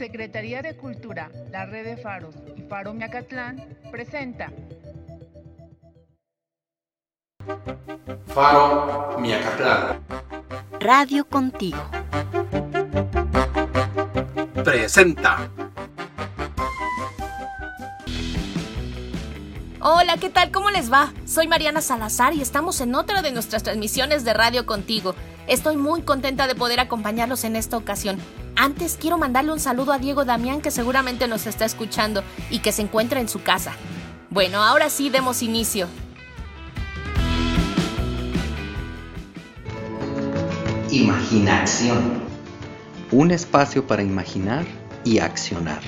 Secretaría de Cultura, la Red de Faros y Faro Miacatlán presenta Faro Miacatlán. Radio Contigo. Presenta. Hola, ¿qué tal? ¿Cómo les va? Soy Mariana Salazar y estamos en otra de nuestras transmisiones de Radio Contigo. Estoy muy contenta de poder acompañarlos en esta ocasión. Antes quiero mandarle un saludo a Diego Damián que seguramente nos está escuchando y que se encuentra en su casa. Bueno, ahora sí demos inicio. Imaginación. Un espacio para imaginar y accionar.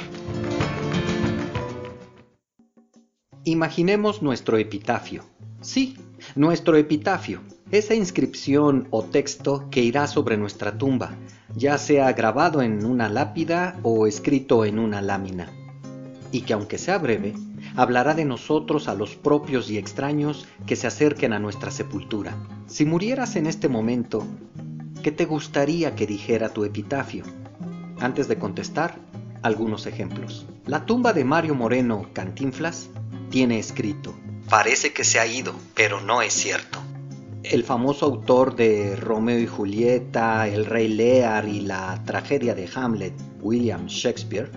Imaginemos nuestro epitafio. Sí, nuestro epitafio, esa inscripción o texto que irá sobre nuestra tumba, ya sea grabado en una lápida o escrito en una lámina, y que aunque sea breve, hablará de nosotros a los propios y extraños que se acerquen a nuestra sepultura. Si murieras en este momento, ¿qué te gustaría que dijera tu epitafio? Antes de contestar, algunos ejemplos. La tumba de Mario Moreno Cantinflas tiene escrito, parece que se ha ido, pero no es cierto. El famoso autor de Romeo y Julieta, El Rey Lear y la tragedia de Hamlet, William Shakespeare,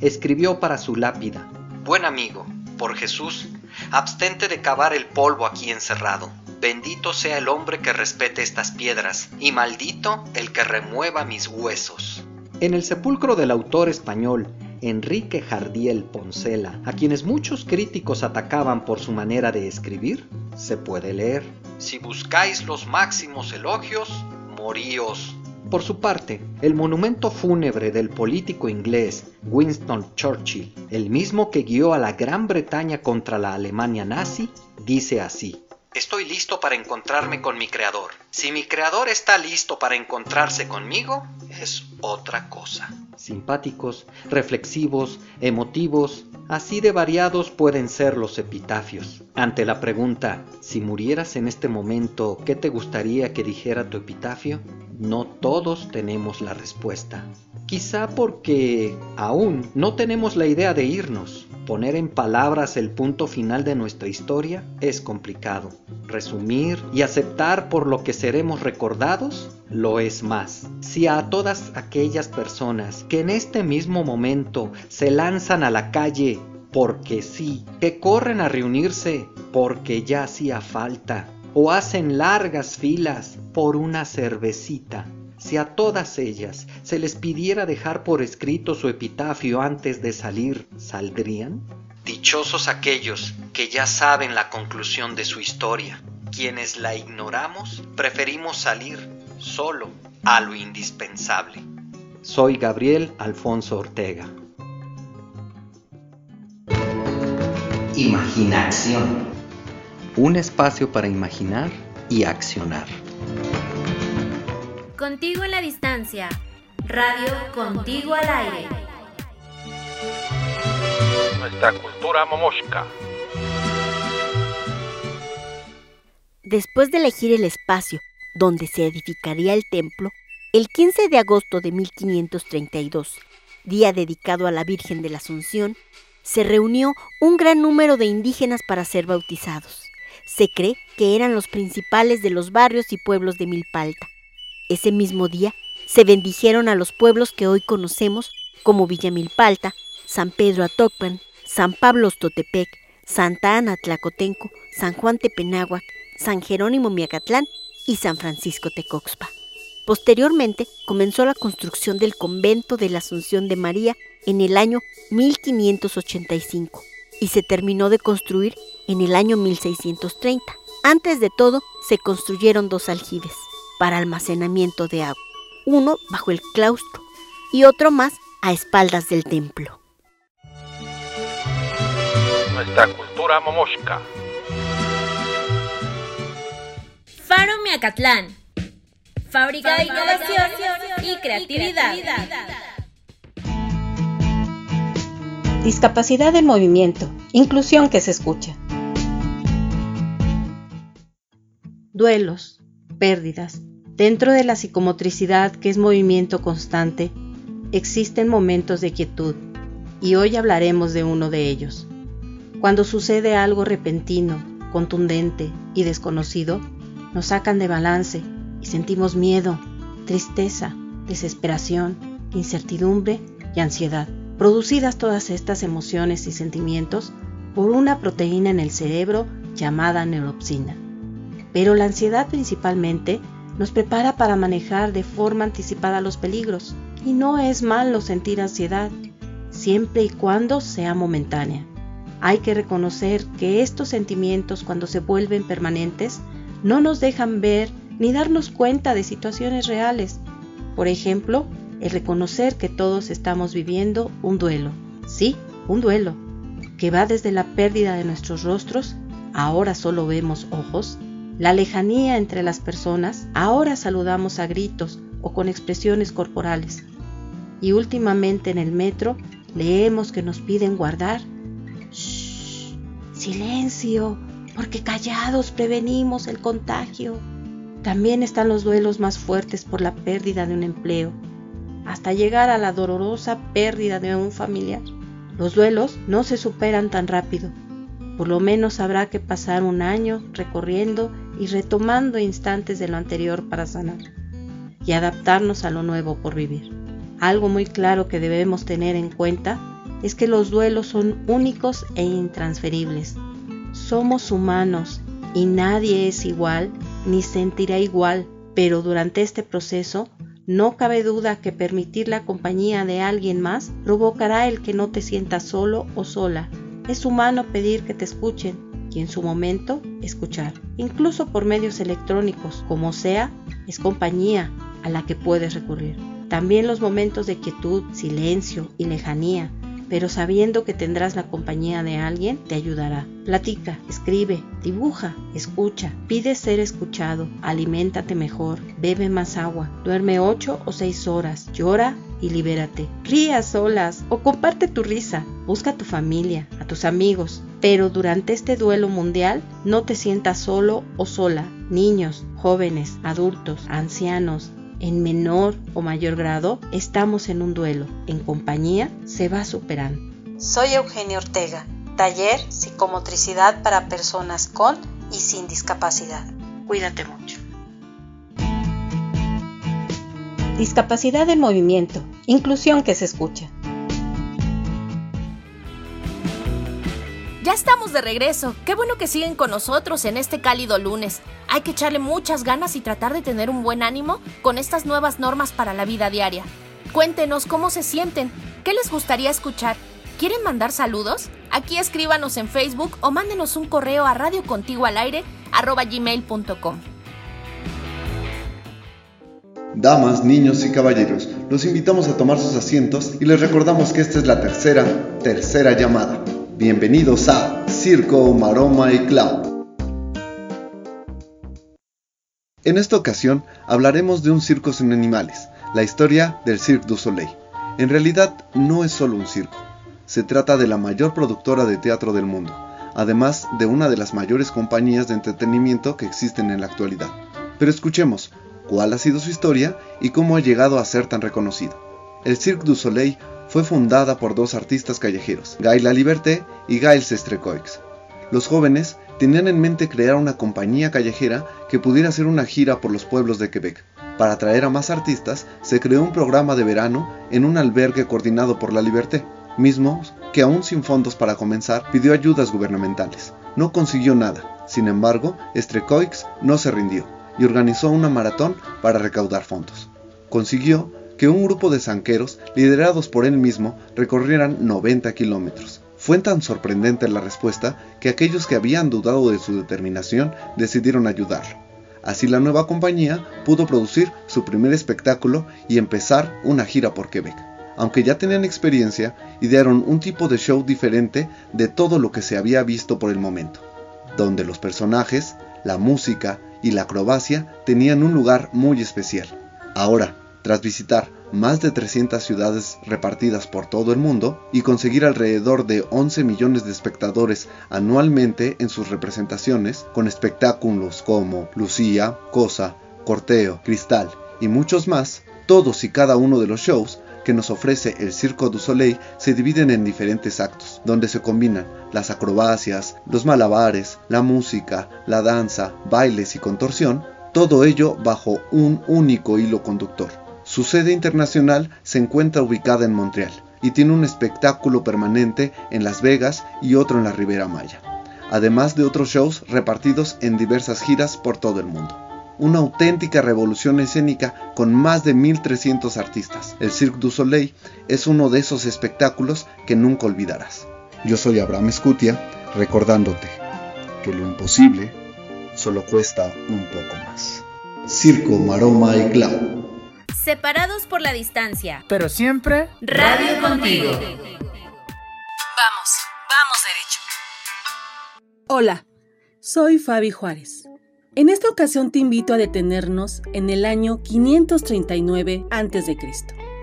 escribió para su lápida, Buen amigo, por Jesús, abstente de cavar el polvo aquí encerrado. Bendito sea el hombre que respete estas piedras, y maldito el que remueva mis huesos. En el sepulcro del autor español Enrique Jardiel Poncela, a quienes muchos críticos atacaban por su manera de escribir, se puede leer. Si buscáis los máximos elogios, moríos. Por su parte, el monumento fúnebre del político inglés Winston Churchill, el mismo que guió a la Gran Bretaña contra la Alemania nazi, dice así. Estoy listo para encontrarme con mi creador. Si mi creador está listo para encontrarse conmigo, es otra cosa. Simpáticos, reflexivos, emotivos, así de variados pueden ser los epitafios. Ante la pregunta, si murieras en este momento, ¿qué te gustaría que dijera tu epitafio? No todos tenemos la respuesta. Quizá porque aún no tenemos la idea de irnos. Poner en palabras el punto final de nuestra historia es complicado. Resumir y aceptar por lo que seremos recordados lo es más. Si a todas aquellas personas que en este mismo momento se lanzan a la calle porque sí, que corren a reunirse porque ya hacía falta, o hacen largas filas por una cervecita, si a todas ellas se les pidiera dejar por escrito su epitafio antes de salir, ¿saldrían? Dichosos aquellos que ya saben la conclusión de su historia. Quienes la ignoramos, preferimos salir solo a lo indispensable. Soy Gabriel Alfonso Ortega. Imaginación. Un espacio para imaginar y accionar. Contigo en la distancia. Radio Contigo al aire. Nuestra cultura momoshka. Después de elegir el espacio donde se edificaría el templo, el 15 de agosto de 1532, día dedicado a la Virgen de la Asunción, se reunió un gran número de indígenas para ser bautizados. Se cree que eran los principales de los barrios y pueblos de Milpalta. Ese mismo día se bendijeron a los pueblos que hoy conocemos como Villamilpalta, San Pedro Atocpan, San Pablo Ostotepec, Santa Ana Tlacotenco, San Juan Tepenáhuac, San Jerónimo Miacatlán y San Francisco Tecoxpa. Posteriormente comenzó la construcción del convento de la Asunción de María en el año 1585 y se terminó de construir en el año 1630. Antes de todo, se construyeron dos aljibes para almacenamiento de agua, uno bajo el claustro y otro más a espaldas del templo. Nuestra cultura momoshka. Faro Miacatlán. Fábrica de innovación y creatividad. Discapacidad en movimiento. Inclusión que se escucha. Duelos, pérdidas. Dentro de la psicomotricidad que es movimiento constante, existen momentos de quietud y hoy hablaremos de uno de ellos. Cuando sucede algo repentino, contundente y desconocido, nos sacan de balance y sentimos miedo, tristeza, desesperación, incertidumbre y ansiedad, producidas todas estas emociones y sentimientos por una proteína en el cerebro llamada neuropsina. Pero la ansiedad principalmente nos prepara para manejar de forma anticipada los peligros, y no es malo sentir ansiedad, siempre y cuando sea momentánea. Hay que reconocer que estos sentimientos cuando se vuelven permanentes no nos dejan ver ni darnos cuenta de situaciones reales. Por ejemplo, el reconocer que todos estamos viviendo un duelo. Sí, un duelo, que va desde la pérdida de nuestros rostros, ahora solo vemos ojos, la lejanía entre las personas, ahora saludamos a gritos o con expresiones corporales. Y últimamente en el metro leemos que nos piden guardar. Shh, silencio, porque callados prevenimos el contagio. También están los duelos más fuertes por la pérdida de un empleo, hasta llegar a la dolorosa pérdida de un familiar. Los duelos no se superan tan rápido. Por lo menos habrá que pasar un año recorriendo y retomando instantes de lo anterior para sanar y adaptarnos a lo nuevo por vivir. Algo muy claro que debemos tener en cuenta es que los duelos son únicos e intransferibles. Somos humanos y nadie es igual ni sentirá igual, pero durante este proceso no cabe duda que permitir la compañía de alguien más provocará el que no te sientas solo o sola. Es humano pedir que te escuchen y en su momento escuchar. Incluso por medios electrónicos, como sea, es compañía a la que puedes recurrir. También los momentos de quietud, silencio y lejanía pero sabiendo que tendrás la compañía de alguien, te ayudará. Platica, escribe, dibuja, escucha, pide ser escuchado, aliméntate mejor, bebe más agua, duerme 8 o 6 horas, llora y libérate. Ríe a solas o comparte tu risa, busca a tu familia, a tus amigos, pero durante este duelo mundial no te sientas solo o sola. Niños, jóvenes, adultos, ancianos, en menor o mayor grado, estamos en un duelo. En compañía se va superando. Soy Eugenio Ortega, taller psicomotricidad para personas con y sin discapacidad. Cuídate mucho. Discapacidad en movimiento, inclusión que se escucha. Ya estamos de regreso. Qué bueno que siguen con nosotros en este cálido lunes. Hay que echarle muchas ganas y tratar de tener un buen ánimo con estas nuevas normas para la vida diaria. Cuéntenos cómo se sienten, qué les gustaría escuchar. ¿Quieren mandar saludos? Aquí escríbanos en Facebook o mándenos un correo a radiocontiguoalaire@gmail.com. Damas, niños y caballeros, los invitamos a tomar sus asientos y les recordamos que esta es la tercera, tercera llamada. Bienvenidos a Circo, Maroma y Clown. En esta ocasión hablaremos de un circo sin animales, la historia del Cirque du Soleil. En realidad no es solo un circo, se trata de la mayor productora de teatro del mundo, además de una de las mayores compañías de entretenimiento que existen en la actualidad. Pero escuchemos cuál ha sido su historia y cómo ha llegado a ser tan reconocido. El Cirque du Soleil fue fundada por dos artistas callejeros, Guy Laliberté y Gail Sestrecoix. Los jóvenes tenían en mente crear una compañía callejera que pudiera hacer una gira por los pueblos de Quebec. Para atraer a más artistas, se creó un programa de verano en un albergue coordinado por La Liberté, mismo que aún sin fondos para comenzar, pidió ayudas gubernamentales. No consiguió nada. Sin embargo, Strecoix no se rindió y organizó una maratón para recaudar fondos. Consiguió que un grupo de zanqueros, liderados por él mismo, recorrieran 90 kilómetros. Fue tan sorprendente la respuesta que aquellos que habían dudado de su determinación decidieron ayudarlo. Así la nueva compañía pudo producir su primer espectáculo y empezar una gira por Quebec. Aunque ya tenían experiencia, idearon un tipo de show diferente de todo lo que se había visto por el momento, donde los personajes, la música y la acrobacia tenían un lugar muy especial. Ahora, tras visitar más de 300 ciudades repartidas por todo el mundo y conseguir alrededor de 11 millones de espectadores anualmente en sus representaciones, con espectáculos como Lucía, Cosa, Corteo, Cristal y muchos más, todos y cada uno de los shows que nos ofrece el Circo du Soleil se dividen en diferentes actos, donde se combinan las acrobacias, los malabares, la música, la danza, bailes y contorsión, todo ello bajo un único hilo conductor. Su sede internacional se encuentra ubicada en Montreal y tiene un espectáculo permanente en Las Vegas y otro en la Ribera Maya, además de otros shows repartidos en diversas giras por todo el mundo una auténtica revolución escénica con más de 1300 artistas. El Cirque du Soleil es uno de esos espectáculos que nunca olvidarás. Yo soy Abraham Escutia, recordándote que lo imposible solo cuesta un poco más. Circo, Maroma y Clown. Separados por la distancia. Pero siempre... Radio contigo. Vamos, vamos derecho. Hola, soy Fabi Juárez en esta ocasión te invito a detenernos en el año 539 a.C.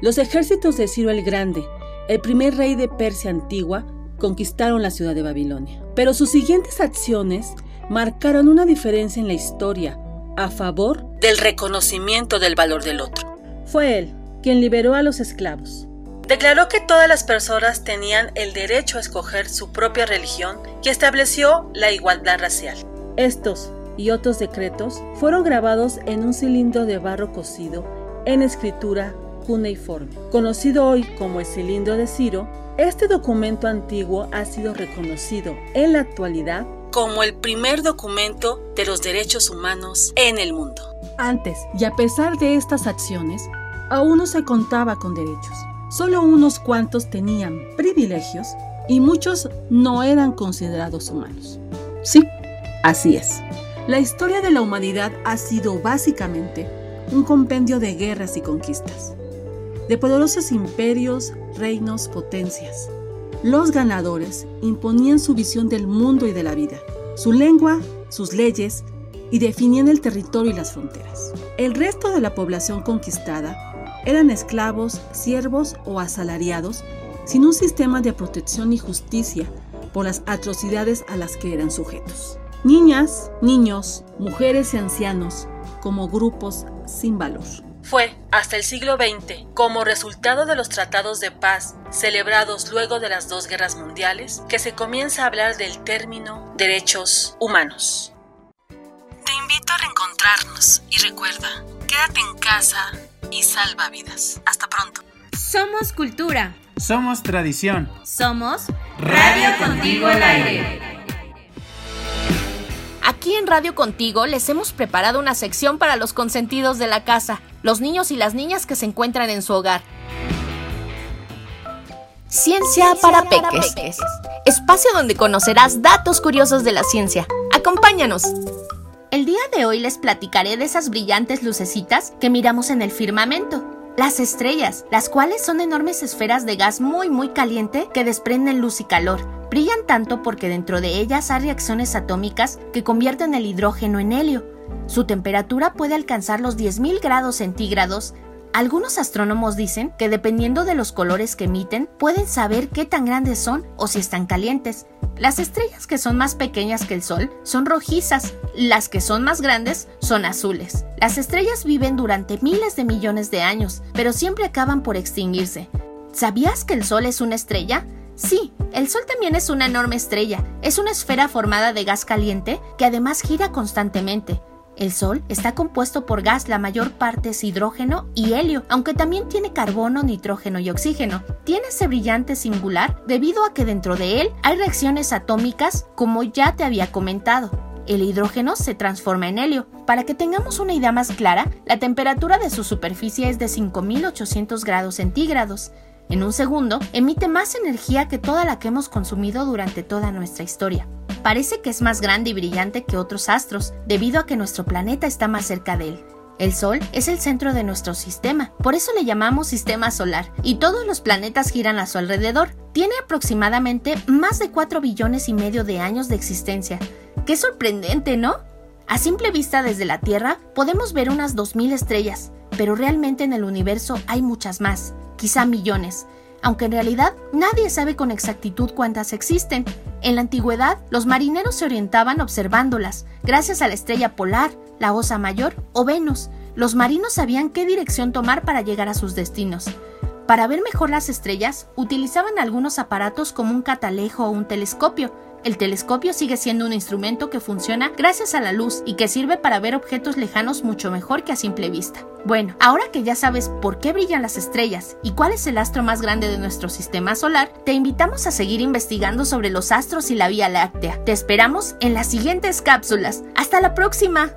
Los ejércitos de Ciro el Grande, el primer rey de Persia antigua, conquistaron la ciudad de Babilonia. Pero sus siguientes acciones marcaron una diferencia en la historia a favor del reconocimiento del valor del otro. Fue él quien liberó a los esclavos. Declaró que todas las personas tenían el derecho a escoger su propia religión y estableció la igualdad racial. Estos y otros decretos fueron grabados en un cilindro de barro cocido en escritura cuneiforme. Conocido hoy como el cilindro de Ciro, este documento antiguo ha sido reconocido en la actualidad como el primer documento de los derechos humanos en el mundo. Antes, y a pesar de estas acciones, aún no se contaba con derechos. Solo unos cuantos tenían privilegios y muchos no eran considerados humanos. Sí, así es. La historia de la humanidad ha sido básicamente un compendio de guerras y conquistas, de poderosos imperios, reinos, potencias. Los ganadores imponían su visión del mundo y de la vida, su lengua, sus leyes y definían el territorio y las fronteras. El resto de la población conquistada eran esclavos, siervos o asalariados sin un sistema de protección y justicia por las atrocidades a las que eran sujetos. Niñas, niños, mujeres y ancianos como grupos sin valor. Fue hasta el siglo XX, como resultado de los tratados de paz celebrados luego de las dos guerras mundiales, que se comienza a hablar del término derechos humanos. Te invito a reencontrarnos y recuerda, quédate en casa y salva vidas. Hasta pronto. Somos cultura. Somos tradición. Somos Radio Contigo al Aire. Aquí en Radio Contigo les hemos preparado una sección para los consentidos de la casa, los niños y las niñas que se encuentran en su hogar. Ciencia, para, peques. Espacio donde conocerás datos curiosos de la ciencia. Acompáñanos. El día de hoy les platicaré de esas brillantes lucecitas que miramos en el firmamento. Las estrellas, las cuales son enormes esferas de gas muy muy caliente que desprenden luz y calor, Brillan tanto porque dentro de ellas hay reacciones atómicas que convierten el hidrógeno en helio. Su temperatura puede alcanzar los 10.000 grados centígrados. Algunos astrónomos dicen que dependiendo de los colores que emiten, pueden saber qué tan grandes son o si están calientes. Las estrellas que son más pequeñas que el Sol son rojizas, las que son más grandes son azules. Las estrellas viven durante miles de millones de años, pero siempre acaban por extinguirse. ¿Sabías que el Sol es una estrella? Sí, el Sol también es una enorme estrella. Es una esfera formada de gas caliente que además gira constantemente. El Sol está compuesto por gas, la mayor parte es hidrógeno y helio, aunque también tiene carbono, nitrógeno y oxígeno. Tiene ese brillante singular debido a que dentro de él hay reacciones atómicas, como ya te había comentado. El hidrógeno se transforma en helio. Para que tengamos una idea más clara, la temperatura de su superficie es de 5800 grados centígrados en un segundo, emite más energía que toda la que hemos consumido durante toda nuestra historia. Parece que es más grande y brillante que otros astros, debido a que nuestro planeta está más cerca de él. El Sol es el centro de nuestro sistema, por eso le llamamos sistema solar, y todos los planetas giran a su alrededor. Tiene aproximadamente más de 4 billones y medio de años de existencia. ¡Qué sorprendente, ¿no? A simple vista desde la Tierra podemos ver unas 2.000 estrellas, pero realmente en el universo hay muchas más quizá millones, aunque en realidad nadie sabe con exactitud cuántas existen. En la antigüedad, los marineros se orientaban observándolas, gracias a la estrella polar, la Osa Mayor o Venus. Los marinos sabían qué dirección tomar para llegar a sus destinos. Para ver mejor las estrellas, utilizaban algunos aparatos como un catalejo o un telescopio. El telescopio sigue siendo un instrumento que funciona gracias a la luz y que sirve para ver objetos lejanos mucho mejor que a simple vista. Bueno, ahora que ya sabes por qué brillan las estrellas y cuál es el astro más grande de nuestro sistema solar, te invitamos a seguir investigando sobre los astros y la Vía Láctea. Te esperamos en las siguientes cápsulas. ¡Hasta la próxima!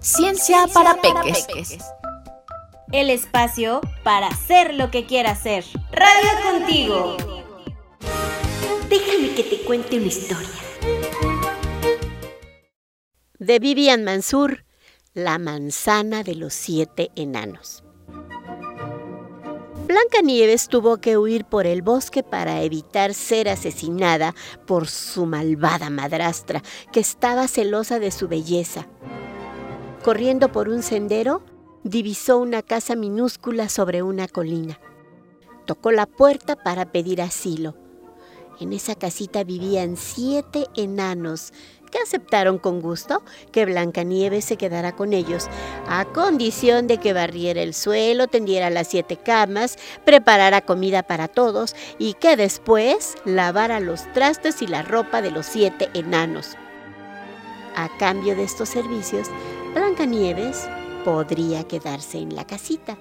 Ciencia, para, peques. El espacio para hacer lo que quiera hacer. Radio contigo. Déjame que te cuente una historia. De Vivian Mansur, La manzana de los siete enanos. Blanca Nieves tuvo que huir por el bosque para evitar ser asesinada por su malvada madrastra, que estaba celosa de su belleza. Corriendo por un sendero, divisó una casa minúscula sobre una colina. Tocó la puerta para pedir asilo. En esa casita vivían siete enanos que aceptaron con gusto que Blancanieves se quedara con ellos, a condición de que barriera el suelo, tendiera las siete camas, preparara comida para todos y que después lavara los trastes y la ropa de los siete enanos. A cambio de estos servicios, Blancanieves podría quedarse en la casita.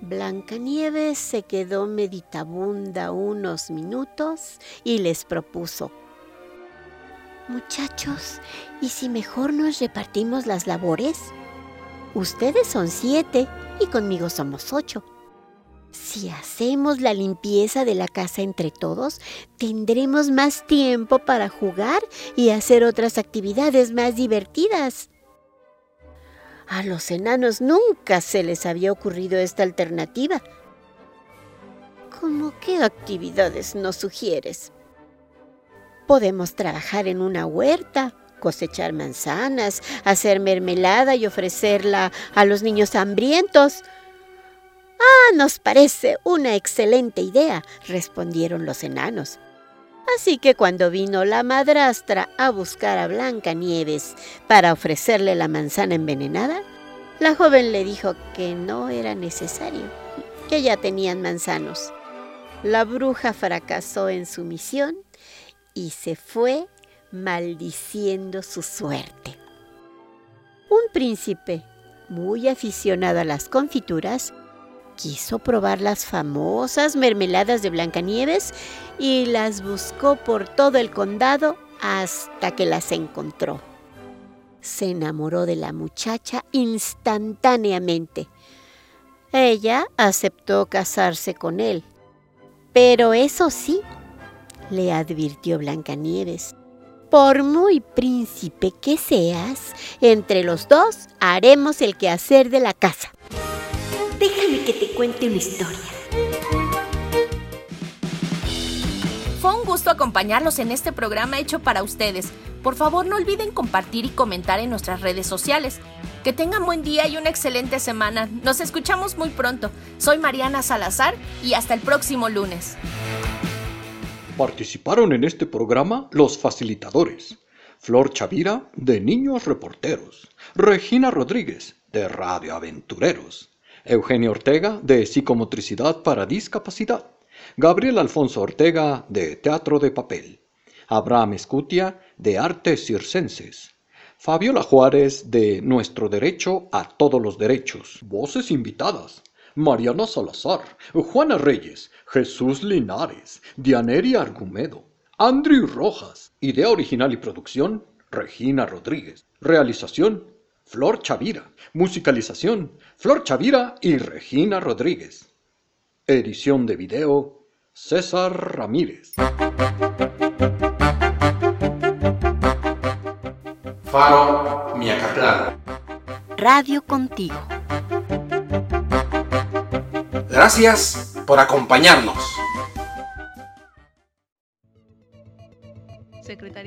Blancanieves se quedó meditabunda unos minutos y les propuso, Muchachos, ¿y si mejor nos repartimos las labores? Ustedes son siete y conmigo somos ocho. Si hacemos la limpieza de la casa entre todos, tendremos más tiempo para jugar y hacer otras actividades más divertidas. A los enanos nunca se les había ocurrido esta alternativa. ¿Cómo qué actividades nos sugieres? Podemos trabajar en una huerta, cosechar manzanas, hacer mermelada y ofrecerla a los niños hambrientos. Ah, nos parece una excelente idea, respondieron los enanos. Así que cuando vino la madrastra a buscar a Blanca Nieves para ofrecerle la manzana envenenada, la joven le dijo que no era necesario, que ya tenían manzanos. La bruja fracasó en su misión y se fue maldiciendo su suerte. Un príncipe, muy aficionado a las confituras, quiso probar las famosas mermeladas de Blancanieves y las buscó por todo el condado hasta que las encontró. Se enamoró de la muchacha instantáneamente. Ella aceptó casarse con él. Pero eso sí, le advirtió Blancanieves, por muy príncipe que seas, entre los dos haremos el quehacer de la casa. Déjame que te cuente una historia. Fue un gusto acompañarlos en este programa hecho para ustedes. Por favor, no olviden compartir y comentar en nuestras redes sociales. Que tengan buen día y una excelente semana. Nos escuchamos muy pronto. Soy Mariana Salazar y hasta el próximo lunes. Participaron en este programa los facilitadores. Flor Chavira, de Niños Reporteros. Regina Rodríguez, de Radio Aventureros. Eugenio Ortega, de Psicomotricidad para Discapacidad. Gabriel Alfonso Ortega, de Teatro de Papel. Abraham Escutia, de Artes Circenses. Fabiola Juárez, de Nuestro Derecho a Todos los Derechos. Voces invitadas. Mariana Salazar, Juana Reyes, Jesús Linares, Dianeri Argumedo, Andrew Rojas. Idea original y producción, Regina Rodríguez. Realización, Flor Chavira. Musicalización, Flor Chavira y Regina Rodríguez. Edición de video, César Ramírez. Faro Miacatlán. Radio contigo. Gracias por acompañarnos.